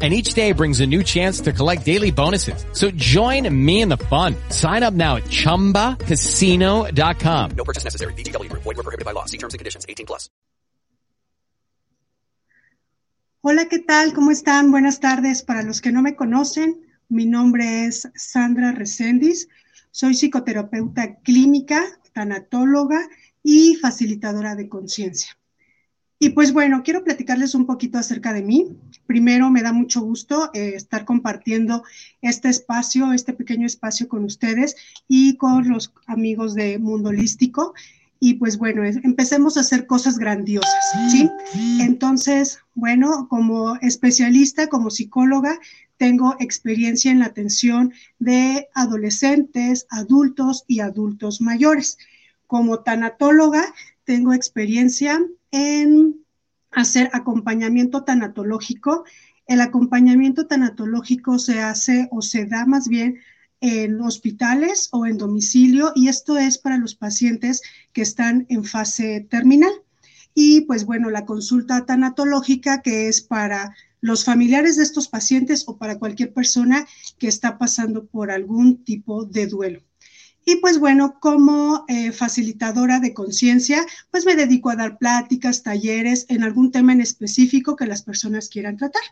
And each day brings a new chance to collect daily bonuses. So join me in the fun. Sign up now at ChumbaCasino.com. No purchase necessary. VGW Group. Void were prohibited by law. See terms and conditions. 18 plus. Hola, ¿qué tal? ¿Cómo están? Buenas tardes. Para los que no me conocen, mi nombre es Sandra Recendis. Soy psicoterapeuta clínica, tanatóloga y facilitadora de conciencia. Y pues bueno, quiero platicarles un poquito acerca de mí. Primero, me da mucho gusto eh, estar compartiendo este espacio, este pequeño espacio con ustedes y con los amigos de Mundo Holístico. Y pues bueno, empecemos a hacer cosas grandiosas, ¿sí? Entonces, bueno, como especialista, como psicóloga, tengo experiencia en la atención de adolescentes, adultos y adultos mayores. Como tanatóloga, tengo experiencia en hacer acompañamiento tanatológico. El acompañamiento tanatológico se hace o se da más bien en hospitales o en domicilio y esto es para los pacientes que están en fase terminal. Y pues bueno, la consulta tanatológica que es para los familiares de estos pacientes o para cualquier persona que está pasando por algún tipo de duelo. Y pues bueno, como eh, facilitadora de conciencia, pues me dedico a dar pláticas, talleres en algún tema en específico que las personas quieran tratar.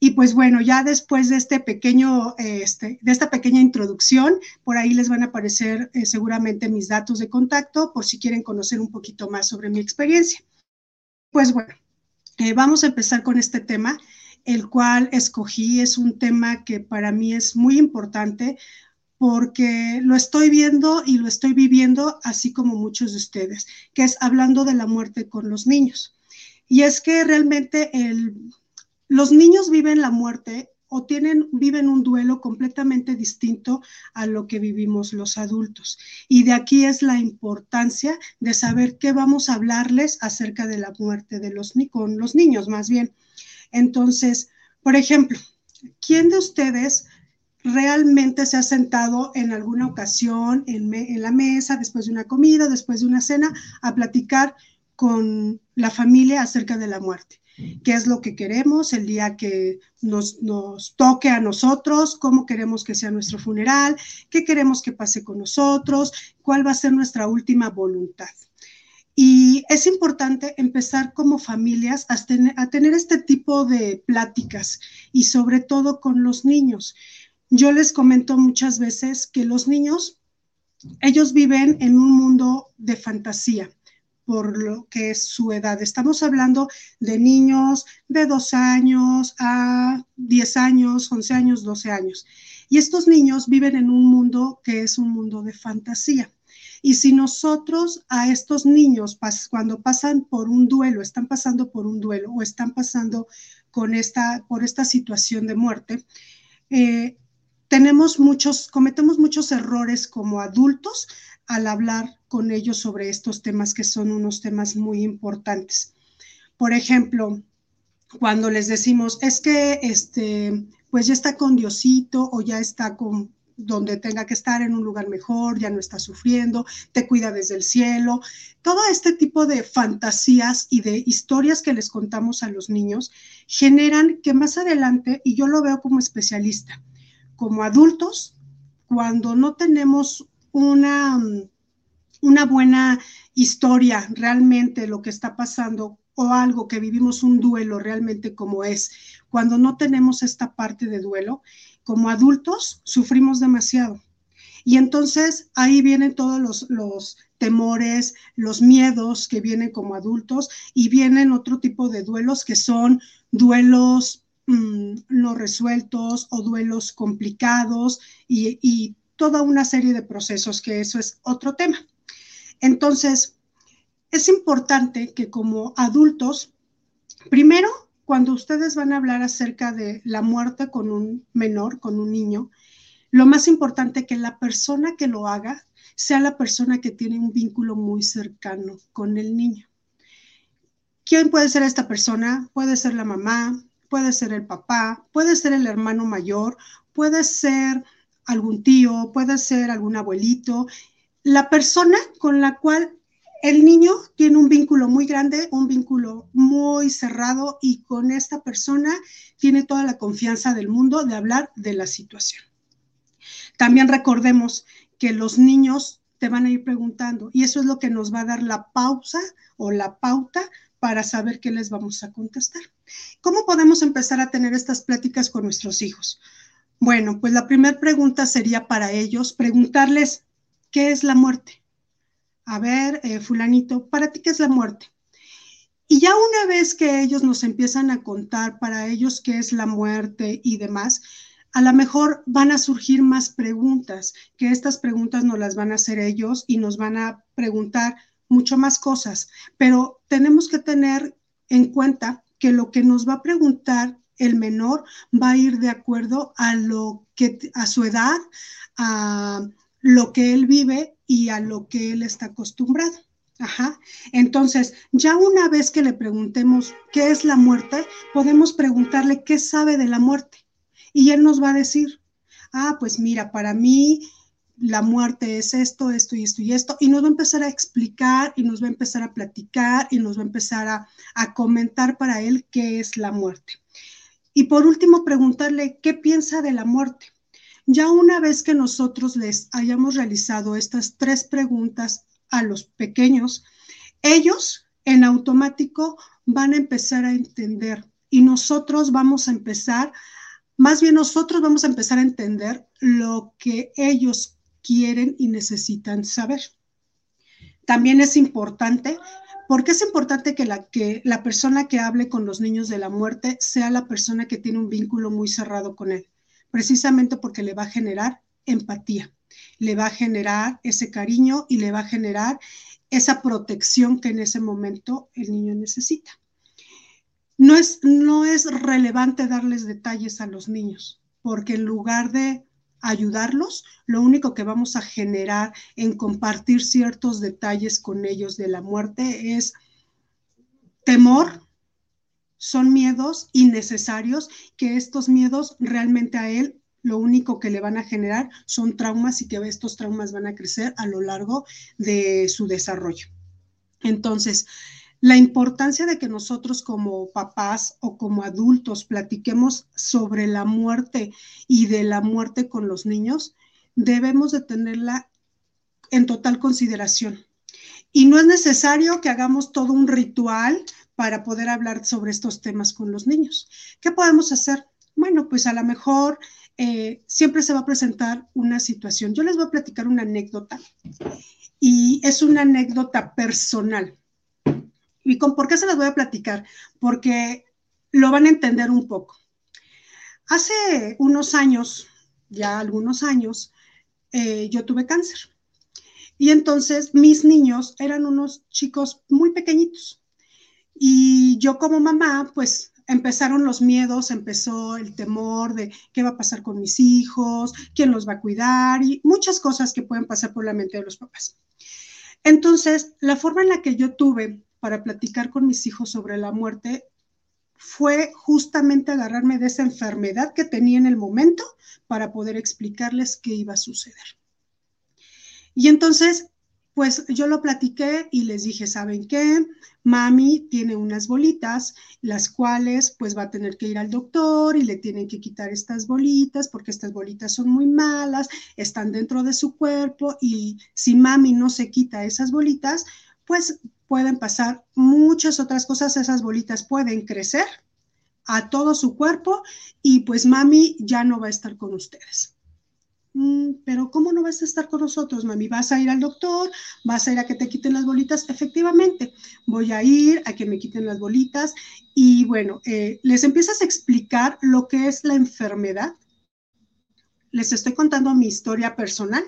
Y pues bueno, ya después de este pequeño, eh, este, de esta pequeña introducción, por ahí les van a aparecer eh, seguramente mis datos de contacto por si quieren conocer un poquito más sobre mi experiencia. Pues bueno, vamos a empezar con este tema, el cual escogí. Es un tema que para mí es muy importante porque lo estoy viendo y lo estoy viviendo así como muchos de ustedes, que es hablando de la muerte con los niños. Y es que realmente el, los niños viven la muerte o tienen, viven un duelo completamente distinto a lo que vivimos los adultos. Y de aquí es la importancia de saber qué vamos a hablarles acerca de la muerte de los, con los niños, más bien. Entonces, por ejemplo, ¿quién de ustedes realmente se ha sentado en alguna ocasión en, me, en, la mesa, después de una comida, después de una cena, a platicar con la familia acerca de la muerte? ¿Qué es lo que queremos el día que nos, nos toque a nosotros? ¿Cómo queremos que sea nuestro funeral? ¿Qué queremos que pase con nosotros? ¿Cuál va a ser nuestra última voluntad? Y es importante empezar como familias a tener, a tener este tipo de pláticas y sobre todo con los niños. Yo les comento muchas veces que los niños, ellos viven en un mundo de fantasía por lo que es su edad. Estamos hablando de niños de dos años a 10 años, 11 años, 12 años. Y estos niños viven en un mundo que es un mundo de fantasía. Y si nosotros a estos niños, cuando pasan por un duelo, están pasando por un duelo o están pasando con esta, por esta situación de muerte, eh, tenemos muchos, cometemos muchos errores como adultos al hablar con ellos sobre estos temas que son unos temas muy importantes. Por ejemplo, cuando les decimos, es que este, pues ya está con Diosito o ya está con donde tenga que estar en un lugar mejor, ya no está sufriendo, te cuida desde el cielo. Todo este tipo de fantasías y de historias que les contamos a los niños generan que más adelante, y yo lo veo como especialista, como adultos, cuando no tenemos una, una buena historia realmente lo que está pasando o algo que vivimos un duelo realmente como es, cuando no tenemos esta parte de duelo, como adultos sufrimos demasiado. Y entonces ahí vienen todos los, los, temores, los miedos que vienen como adultos y vienen otro tipo de duelos que son duelos mmm, no resueltos o duelos complicados y, y toda una serie de procesos que eso es otro tema. Entonces, es importante que como adultos, primero, cuando ustedes van a hablar acerca de la muerte con un menor, con un niño, lo más importante que la persona que lo haga sea la persona que tiene un vínculo muy cercano con el niño. ¿Quién puede ser esta persona? Puede ser la mamá, puede ser el papá, puede ser el hermano mayor, puede ser algún tío, puede ser algún abuelito, la persona con la cual el niño tiene un vínculo muy grande, un vínculo muy cerrado y con esta persona tiene toda la confianza del mundo de hablar de la situación. También recordemos que los niños te van a ir preguntando y eso es lo que nos va a dar la pausa o la pauta para saber qué les vamos a contestar. ¿Cómo podemos empezar a tener estas pláticas con nuestros hijos? Bueno, pues la primera pregunta sería para ellos preguntarles qué es la muerte. A ver, eh, fulanito, ¿para ti qué es la muerte? Y ya una vez que ellos nos empiezan a contar para ellos qué es la muerte y demás, a lo mejor van a surgir más preguntas, que estas preguntas nos las van a hacer ellos y nos van a preguntar mucho más cosas, pero tenemos que tener en cuenta que lo que nos va a preguntar el menor va a ir de acuerdo a lo que a su edad, a lo que él vive y a lo que él está acostumbrado. Ajá. Entonces, ya una vez que le preguntemos qué es la muerte, podemos preguntarle qué sabe de la muerte. Y él nos va a decir, ah, pues mira, para mí la muerte es esto, esto y esto y esto. Y nos va a empezar a explicar y nos va a empezar a platicar y nos va a empezar a, a comentar para él qué es la muerte. Y por último, preguntarle qué piensa de la muerte. Ya una vez que nosotros les hayamos realizado estas tres preguntas a los pequeños, ellos en automático van a empezar a entender y nosotros vamos a empezar, más bien nosotros vamos a empezar a entender lo que ellos quieren y necesitan saber. También es importante ¿Por qué es importante que la, que la persona que hable con los niños de la muerte sea la persona que tiene un vínculo muy cerrado con él? Precisamente porque le va a generar empatía, le va a generar ese cariño y le va a generar esa protección que en ese momento el niño necesita. No es, no es relevante darles detalles a los niños, porque en lugar de ayudarlos, lo único que vamos a generar en compartir ciertos detalles con ellos de la muerte es temor, son miedos innecesarios, que estos miedos realmente a él lo único que le van a generar son traumas y que estos traumas van a crecer a lo largo de su desarrollo. Entonces, la importancia de que nosotros como papás o como adultos platiquemos sobre la muerte y de la muerte con los niños, debemos de tenerla en total consideración. Y no es necesario que hagamos todo un ritual para poder hablar sobre estos temas con los niños. ¿Qué podemos hacer? Bueno, pues a lo mejor eh, siempre se va a presentar una situación. Yo les voy a platicar una anécdota y es una anécdota personal. ¿Y con por qué se las voy a platicar? Porque lo van a entender un poco. Hace unos años, ya algunos años, eh, yo tuve cáncer. Y entonces mis niños eran unos chicos muy pequeñitos. Y yo como mamá, pues empezaron los miedos, empezó el temor de qué va a pasar con mis hijos, quién los va a cuidar y muchas cosas que pueden pasar por la mente de los papás. Entonces, la forma en la que yo tuve para platicar con mis hijos sobre la muerte fue justamente agarrarme de esa enfermedad que tenía en el momento para poder explicarles qué iba a suceder. Y entonces, pues yo lo platiqué y les dije, ¿saben qué? Mami tiene unas bolitas, las cuales pues va a tener que ir al doctor y le tienen que quitar estas bolitas porque estas bolitas son muy malas, están dentro de su cuerpo y si mami no se quita esas bolitas, pues pueden pasar muchas otras cosas, esas bolitas pueden crecer a todo su cuerpo y pues mami ya no va a estar con ustedes. Mm, pero ¿cómo no vas a estar con nosotros, mami? ¿Vas a ir al doctor? ¿Vas a ir a que te quiten las bolitas? Efectivamente, voy a ir a que me quiten las bolitas y bueno, eh, les empiezas a explicar lo que es la enfermedad. Les estoy contando mi historia personal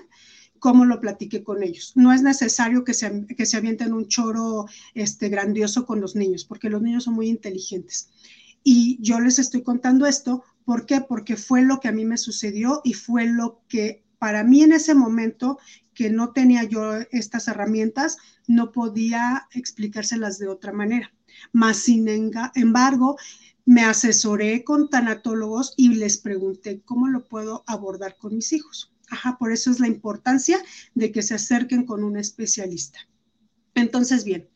cómo lo platiqué con ellos. No es necesario que se, que se avienten un choro este, grandioso con los niños, porque los niños son muy inteligentes. Y yo les estoy contando esto, ¿por qué? Porque fue lo que a mí me sucedió y fue lo que para mí en ese momento que no tenía yo estas herramientas, no podía explicárselas de otra manera. Más sin embargo, me asesoré con tanatólogos y les pregunté cómo lo puedo abordar con mis hijos. Ajá, por eso es la importancia de que se acerquen con un especialista. Entonces, bien,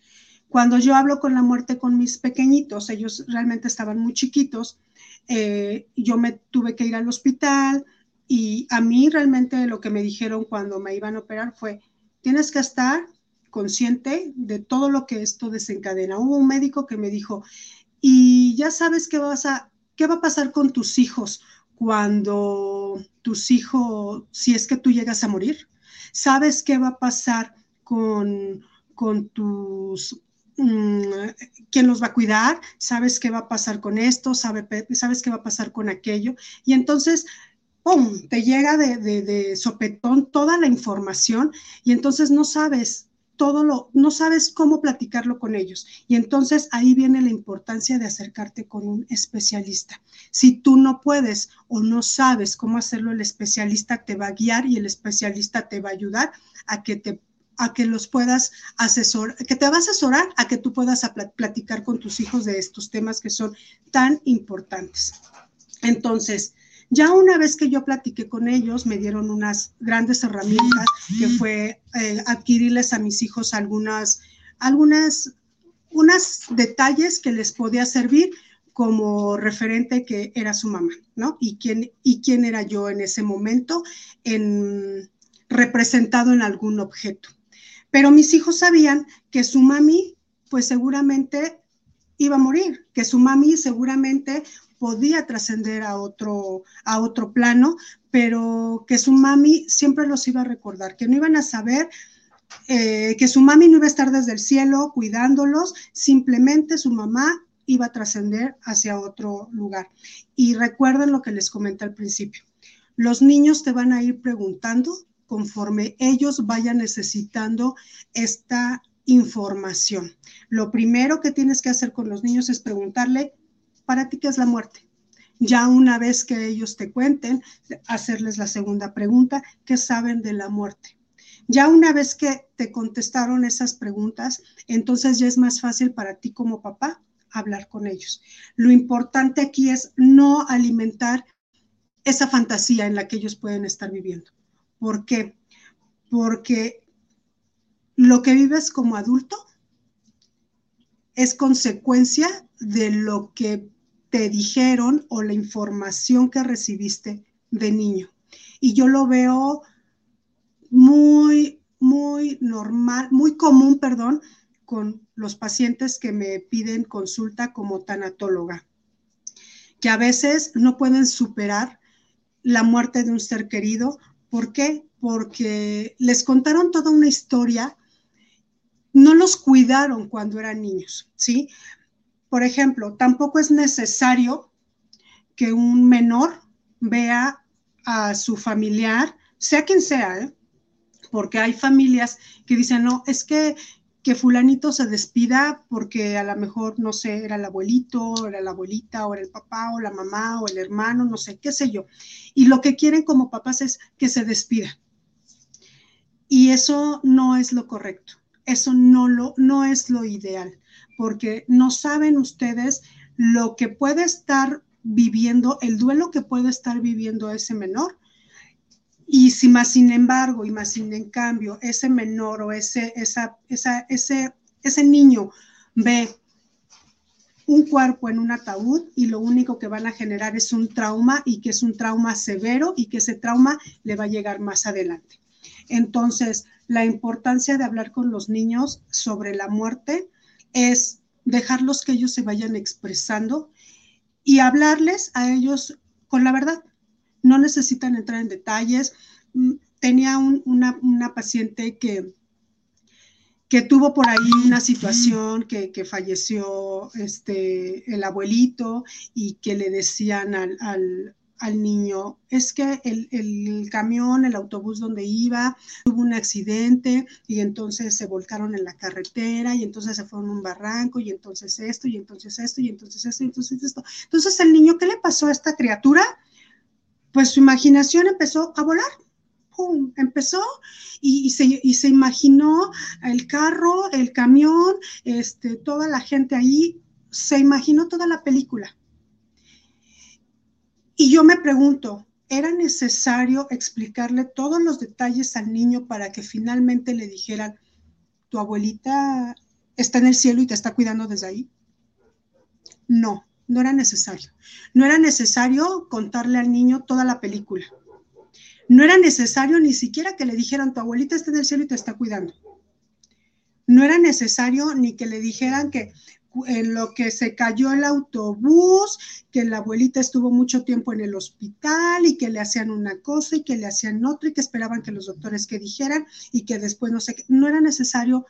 cuando yo hablo con la muerte con mis pequeñitos, ellos realmente estaban muy chiquitos, eh, yo me tuve que ir al hospital y a mí realmente lo que me dijeron cuando me iban a operar fue, tienes que estar consciente de todo lo que esto desencadena. Hubo un médico que me dijo, y ya sabes qué, vas a, qué va a pasar con tus hijos cuando tus hijos, si es que tú llegas a morir, sabes qué va a pasar con, con tus mm, quién los va a cuidar, sabes qué va a pasar con esto, sabes qué va a pasar con aquello. Y entonces, ¡pum!, te llega de, de, sopetón toda la información y entonces no sabes todo lo, no sabes cómo platicarlo con ellos. Y entonces ahí viene la importancia de acercarte con un especialista. Si tú no puedes o no sabes cómo hacerlo, el especialista te va a guiar y el especialista te va a ayudar a que te a que los puedas asesorar, que te va a asesorar a que tú puedas platicar con tus hijos de estos temas que son tan importantes. Entonces, ya una vez que yo platiqué con ellos, me dieron unas grandes herramientas que fue eh, adquirirles a mis hijos algunas, algunas, unos detalles que les podía servir como referente que era su mamá, ¿no? Y quién, y quién era yo en ese momento en, representado en algún objeto. Pero mis hijos sabían que su mami, pues seguramente iba a morir, que su mami seguramente podía trascender a otro, a otro plano, pero que su mami siempre los iba a recordar, que no iban a saber eh, que su mami no iba a estar desde el cielo cuidándolos, simplemente su mamá iba a trascender hacia otro lugar. Y recuerden lo que les comenté al principio. Los niños te van a ir preguntando conforme ellos vayan necesitando esta información. Lo primero que tienes que hacer con los niños es preguntarle ¿para ti qué es la muerte? Ya una vez que ellos te cuenten, hacerles la segunda pregunta, ¿qué saben de la muerte? Ya una vez que te contestaron esas preguntas, entonces ya es más fácil para ti como papá hablar con ellos. Lo importante aquí es no alimentar esa fantasía en la que ellos pueden estar viviendo. ¿Por qué? Porque lo que vives como adulto es consecuencia de lo que te dijeron o la información que recibiste de niño. Y yo lo veo muy, muy normal, muy común, perdón, con los pacientes que me piden consulta como tanatóloga, que a veces no pueden superar la muerte de un ser querido. ¿Por qué? Porque les contaron toda una historia, no los cuidaron cuando eran niños, ¿sí? Por ejemplo, tampoco es necesario que un menor vea a su familiar, sea quien sea, ¿eh? porque hay familias que dicen, no, es que, que fulanito se despida porque a lo mejor, no sé, era el abuelito, era la abuelita, o era el papá, o la mamá, o el hermano, no sé, qué sé yo. Y lo que quieren como papás es que se despida. Y eso no es lo correcto, eso no, lo, no es lo ideal porque no saben ustedes lo que puede estar viviendo, el duelo que puede estar viviendo ese menor. Y si más sin embargo y más sin en cambio ese menor o ese, esa, ese, ese niño ve un cuerpo en un ataúd y lo único que van a generar es un trauma y que es un trauma severo y que ese trauma le va a llegar más adelante. Entonces, la importancia de hablar con los niños sobre la muerte es dejarlos que ellos se vayan expresando y hablarles a ellos con la verdad. No necesitan entrar en detalles. Mm, tenía una, paciente que, que tuvo por ahí una situación que, falleció este, el abuelito y que le decían al, al niño, es que el, camión, el autobús donde iba, tuvo un accidente y entonces se volcaron en la carretera y entonces se fueron a un barranco y entonces esto y entonces esto y entonces esto y entonces esto. Entonces el niño, ¿qué le pasó a esta criatura? Pues su imaginación empezó a volar. ¡pum! Empezó y, se, y, se, imaginó el carro, el camión, este, toda la gente ahí, se imaginó toda la película. Y yo me pregunto, ¿era necesario explicarle todos los detalles al niño para que finalmente le dijeran, tu abuelita está en el cielo y te está cuidando desde ahí? No, no era necesario. No era necesario contarle al niño toda la película. No era necesario ni siquiera que le dijeran, tu abuelita está en el cielo y te está cuidando. No era necesario ni que le dijeran que en lo que se cayó el autobús, que la abuelita estuvo mucho tiempo en el hospital y que le hacían una cosa y que le hacían otra y que esperaban que los doctores que dijeran y que después no sé qué. No era necesario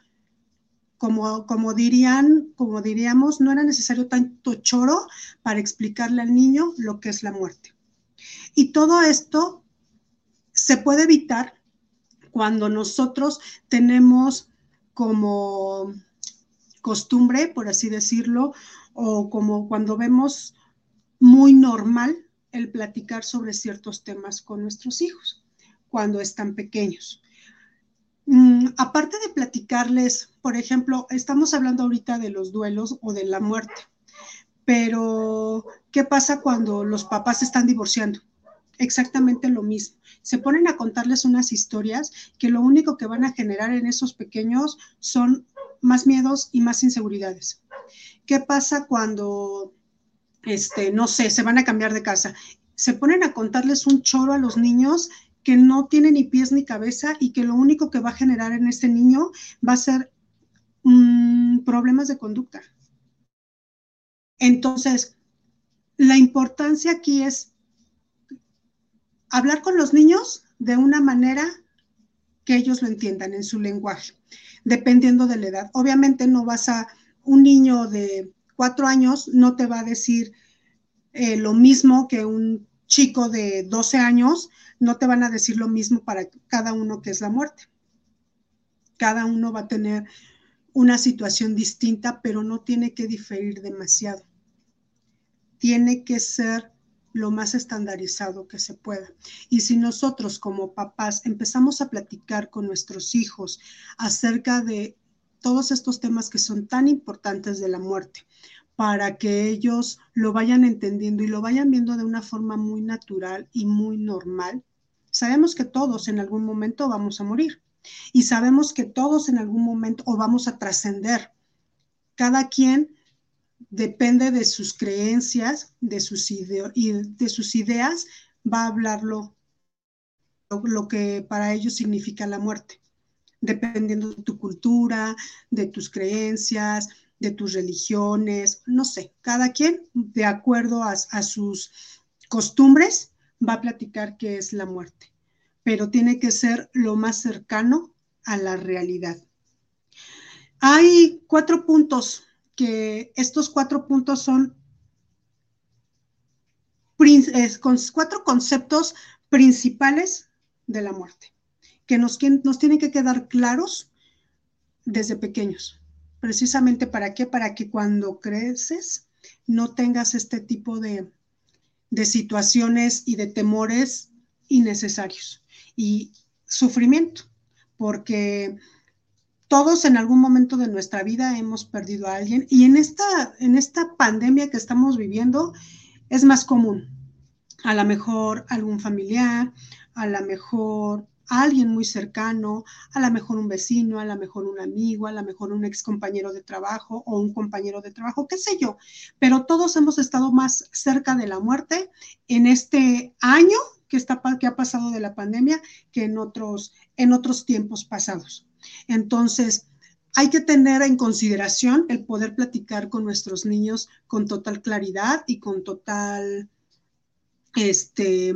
como, como dirían, como diríamos, no era necesario tanto choro para explicarle al niño lo que es la muerte. Y todo esto se puede evitar cuando nosotros tenemos como costumbre, por así decirlo, o como cuando vemos muy normal el platicar sobre ciertos temas con nuestros hijos cuando están pequeños. Mm, aparte de platicarles, por ejemplo, estamos hablando ahorita de los duelos o de la muerte, pero ¿qué pasa cuando los papás están divorciando? Exactamente lo mismo. Se ponen a contarles unas historias que lo único que van a generar en esos pequeños son más miedos y más inseguridades. ¿Qué pasa cuando, este, no sé, se van a cambiar de casa? Se ponen a contarles un choro a los niños que no tiene ni pies ni cabeza y que lo único que va a generar en este niño va a ser mm, problemas de conducta. Entonces, la importancia aquí es hablar con los niños de una manera que ellos lo entiendan en su lenguaje, dependiendo de la edad. Obviamente no vas a, un niño de cuatro años no te va a decir eh, lo mismo que un chico de 12 años, no te van a decir lo mismo para cada uno que es la muerte. Cada uno va a tener una situación distinta, pero no tiene que diferir demasiado. Tiene que ser lo más estandarizado que se pueda. Y si nosotros como papás empezamos a platicar con nuestros hijos acerca de todos estos temas que son tan importantes de la muerte, para que ellos lo vayan entendiendo y lo vayan viendo de una forma muy natural y muy normal. Sabemos que todos en algún momento vamos a morir y sabemos que todos en algún momento o vamos a trascender. Cada quien depende de sus creencias, de sus, y de sus ideas, va a hablarlo lo que para ellos significa la muerte, dependiendo de tu cultura, de tus creencias, de tus religiones, no sé, cada quien de acuerdo a, sus costumbres va a platicar qué es la muerte, pero tiene que ser lo más cercano a la realidad. Hay cuatro puntos que estos cuatro puntos son cuatro conceptos principales de la muerte, que nos, nos tienen que quedar claros desde pequeños. Precisamente para qué, para que cuando creces no tengas este tipo de, de situaciones y de temores innecesarios y sufrimiento, porque todos en algún momento de nuestra vida hemos perdido a alguien y en esta, en esta pandemia que estamos viviendo es más común. A lo mejor algún familiar, a lo mejor alguien muy cercano, a lo mejor un vecino, a lo mejor un amigo, a lo mejor un ex compañero de trabajo o un compañero de trabajo, qué sé yo. Pero todos hemos estado más cerca de la muerte en este año que, está, que ha pasado de la pandemia que en otros, en otros tiempos pasados. Entonces, hay que tener en consideración el poder platicar con nuestros niños con total claridad y con total, este,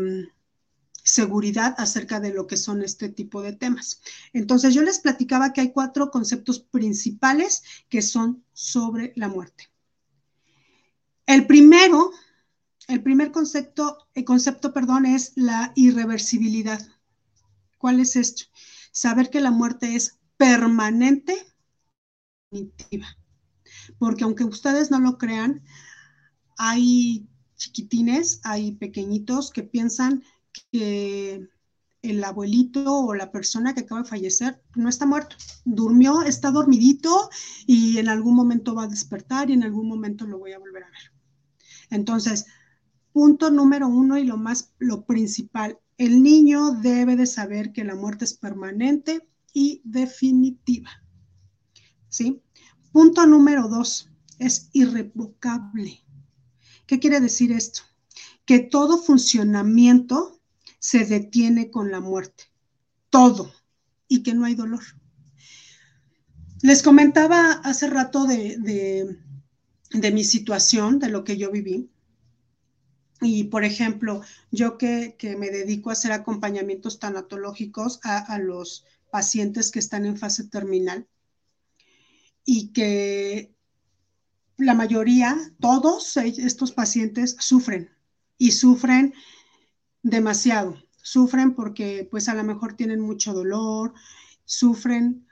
seguridad acerca de lo que son este tipo de temas. Entonces yo les platicaba que hay cuatro conceptos principales que son sobre la muerte. El primero, el primer concepto, el concepto, perdón, es la irreversibilidad. ¿Cuál es esto? Saber que la muerte es permanente, definitiva. Porque aunque ustedes no lo crean, hay chiquitines, hay pequeñitos que piensan que el abuelito o la persona que acaba de fallecer no está muerto, durmió, está dormidito y en algún momento va a despertar y en algún momento lo voy a volver a ver. Entonces, punto número uno y lo más, lo principal, el niño debe de saber que la muerte es permanente y definitiva. ¿Sí? Punto número dos, es irrevocable. ¿Qué quiere decir esto? Que todo funcionamiento se detiene con la muerte. Todo. Y que no hay dolor. Les comentaba hace rato de, de, mi situación, de lo que yo viví. Y, por ejemplo, yo que, me dedico a hacer acompañamientos tanatológicos a, a, los pacientes que están en fase terminal y que la mayoría, todos estos pacientes sufren y sufren demasiado. Sufren porque pues a lo mejor tienen mucho dolor, sufren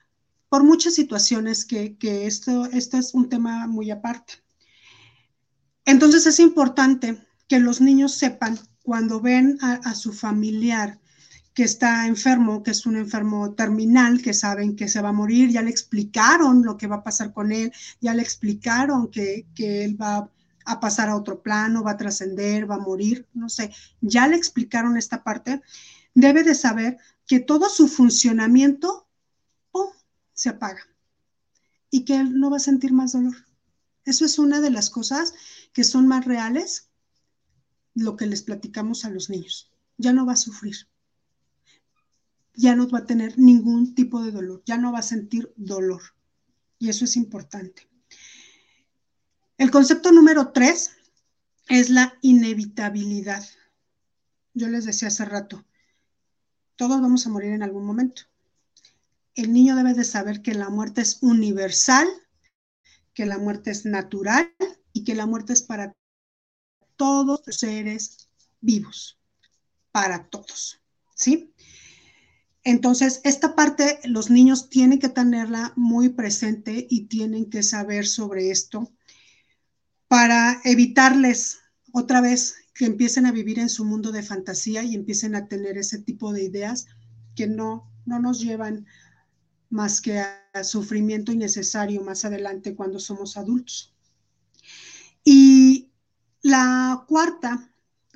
por muchas situaciones que, esto, esto es un tema muy aparte. Entonces es importante que los niños sepan cuando ven a, su familiar que está enfermo, que es un enfermo terminal, que saben que se va a morir, ya le explicaron lo que va a pasar con él, ya le explicaron que, que él va a pasar a otro plano, va a trascender, va a morir, no sé, ya le explicaron esta parte, debe de saber que todo su funcionamiento se apaga y que él no va a sentir más dolor. Eso es una de las cosas que son más reales, lo que les platicamos a los niños. Ya no va a sufrir, ya no va a tener ningún tipo de dolor, ya no va a sentir dolor. Y eso es importante. El concepto número tres es la inevitabilidad. Yo les decía hace rato, todos vamos a morir en algún momento. El niño debe de saber que la muerte es universal, que la muerte es natural y que la muerte es para todos los seres vivos, para todos, ¿sí? Entonces, esta parte los niños tienen que tenerla muy presente y tienen que saber sobre esto para evitarles otra vez que empiecen a vivir en su mundo de fantasía y empiecen a tener ese tipo de ideas que no, no nos llevan más que a sufrimiento innecesario más adelante cuando somos adultos. Y la cuarta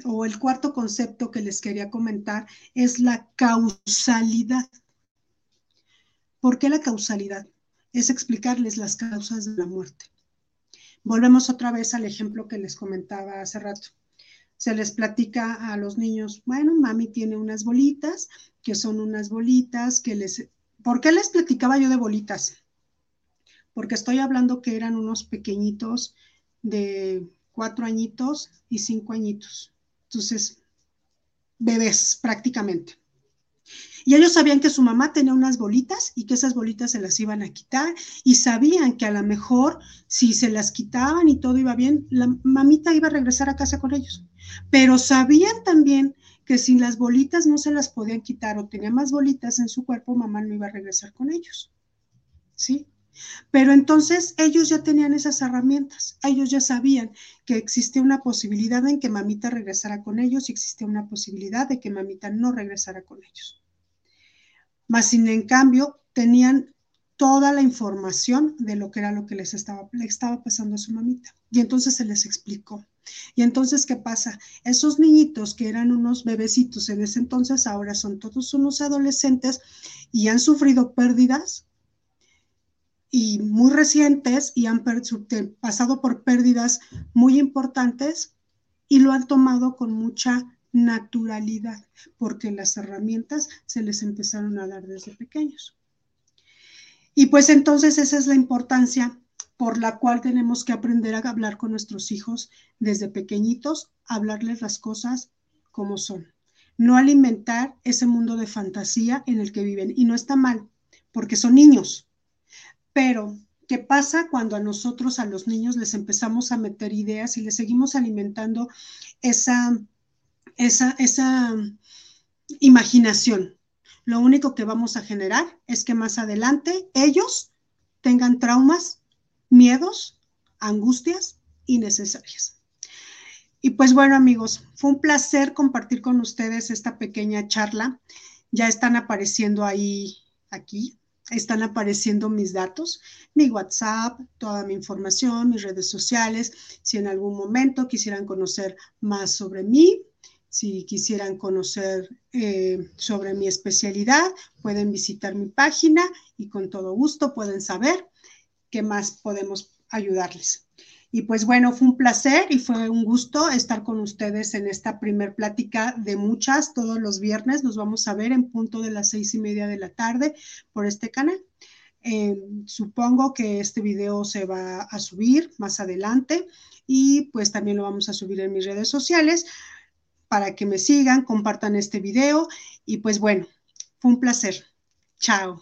o el cuarto concepto que les quería comentar es la causalidad. ¿Por qué la causalidad? Es explicarles las causas de la muerte. Volvemos otra vez al ejemplo que les comentaba hace rato. Se les platica a los niños, bueno, mami tiene unas bolitas, que son unas bolitas que les... ¿Por qué les platicaba yo de bolitas? Porque estoy hablando que eran unos pequeñitos de cuatro añitos y cinco añitos. Entonces, bebés prácticamente. Y ellos sabían que su mamá tenía unas bolitas y que esas bolitas se las iban a quitar y sabían que a lo mejor si se las quitaban y todo iba bien, la mamita iba a regresar a casa con ellos. Pero sabían también que si las bolitas no se las podían quitar o tenía más bolitas en su cuerpo, mamá no iba a regresar con ellos. ¿Sí? Pero entonces ellos ya tenían esas herramientas, ellos ya sabían que existía una posibilidad en que mamita regresara con ellos y existía una posibilidad de que mamita no regresara con ellos. Más sin en cambio, tenían toda la información de lo que era lo que les estaba, estaba pasando a su mamita. Y entonces se les explicó. Y entonces, ¿qué pasa? Esos niñitos que eran unos bebecitos en ese entonces, ahora son todos unos adolescentes y han sufrido pérdidas y muy recientes y han pasado por pérdidas muy importantes y lo han tomado con mucha naturalidad, porque las herramientas se les empezaron a dar desde pequeños. Y pues entonces esa es la importancia por la cual tenemos que aprender a hablar con nuestros hijos desde pequeñitos, hablarles las cosas como son. No alimentar ese mundo de fantasía en el que viven. Y no está mal, porque son niños. Pero, ¿qué pasa cuando a nosotros, a los niños, les empezamos a meter ideas y les seguimos alimentando esa esa, esa imaginación. Lo único que vamos a generar es que más adelante ellos tengan traumas, miedos, angustias innecesarias. Y pues bueno amigos, fue un placer compartir con ustedes esta pequeña charla. ya están apareciendo ahí, aquí, están apareciendo mis datos, mi WhatsApp, toda mi información, mis redes sociales. Si en algún momento quisieran conocer más sobre mí, si quisieran conocer eh, sobre mi especialidad, pueden visitar mi página y con todo gusto pueden saber qué más podemos ayudarles. Y pues bueno, fue un placer y fue un gusto estar con ustedes en esta primer plática de muchas. Todos los viernes nos vamos a ver en punto de las seis y media de la tarde por este canal. Eh, supongo que este video se va a subir más adelante y pues también lo vamos a subir en mis redes sociales para que me sigan, compartan este video y pues bueno, fue un placer. Chao.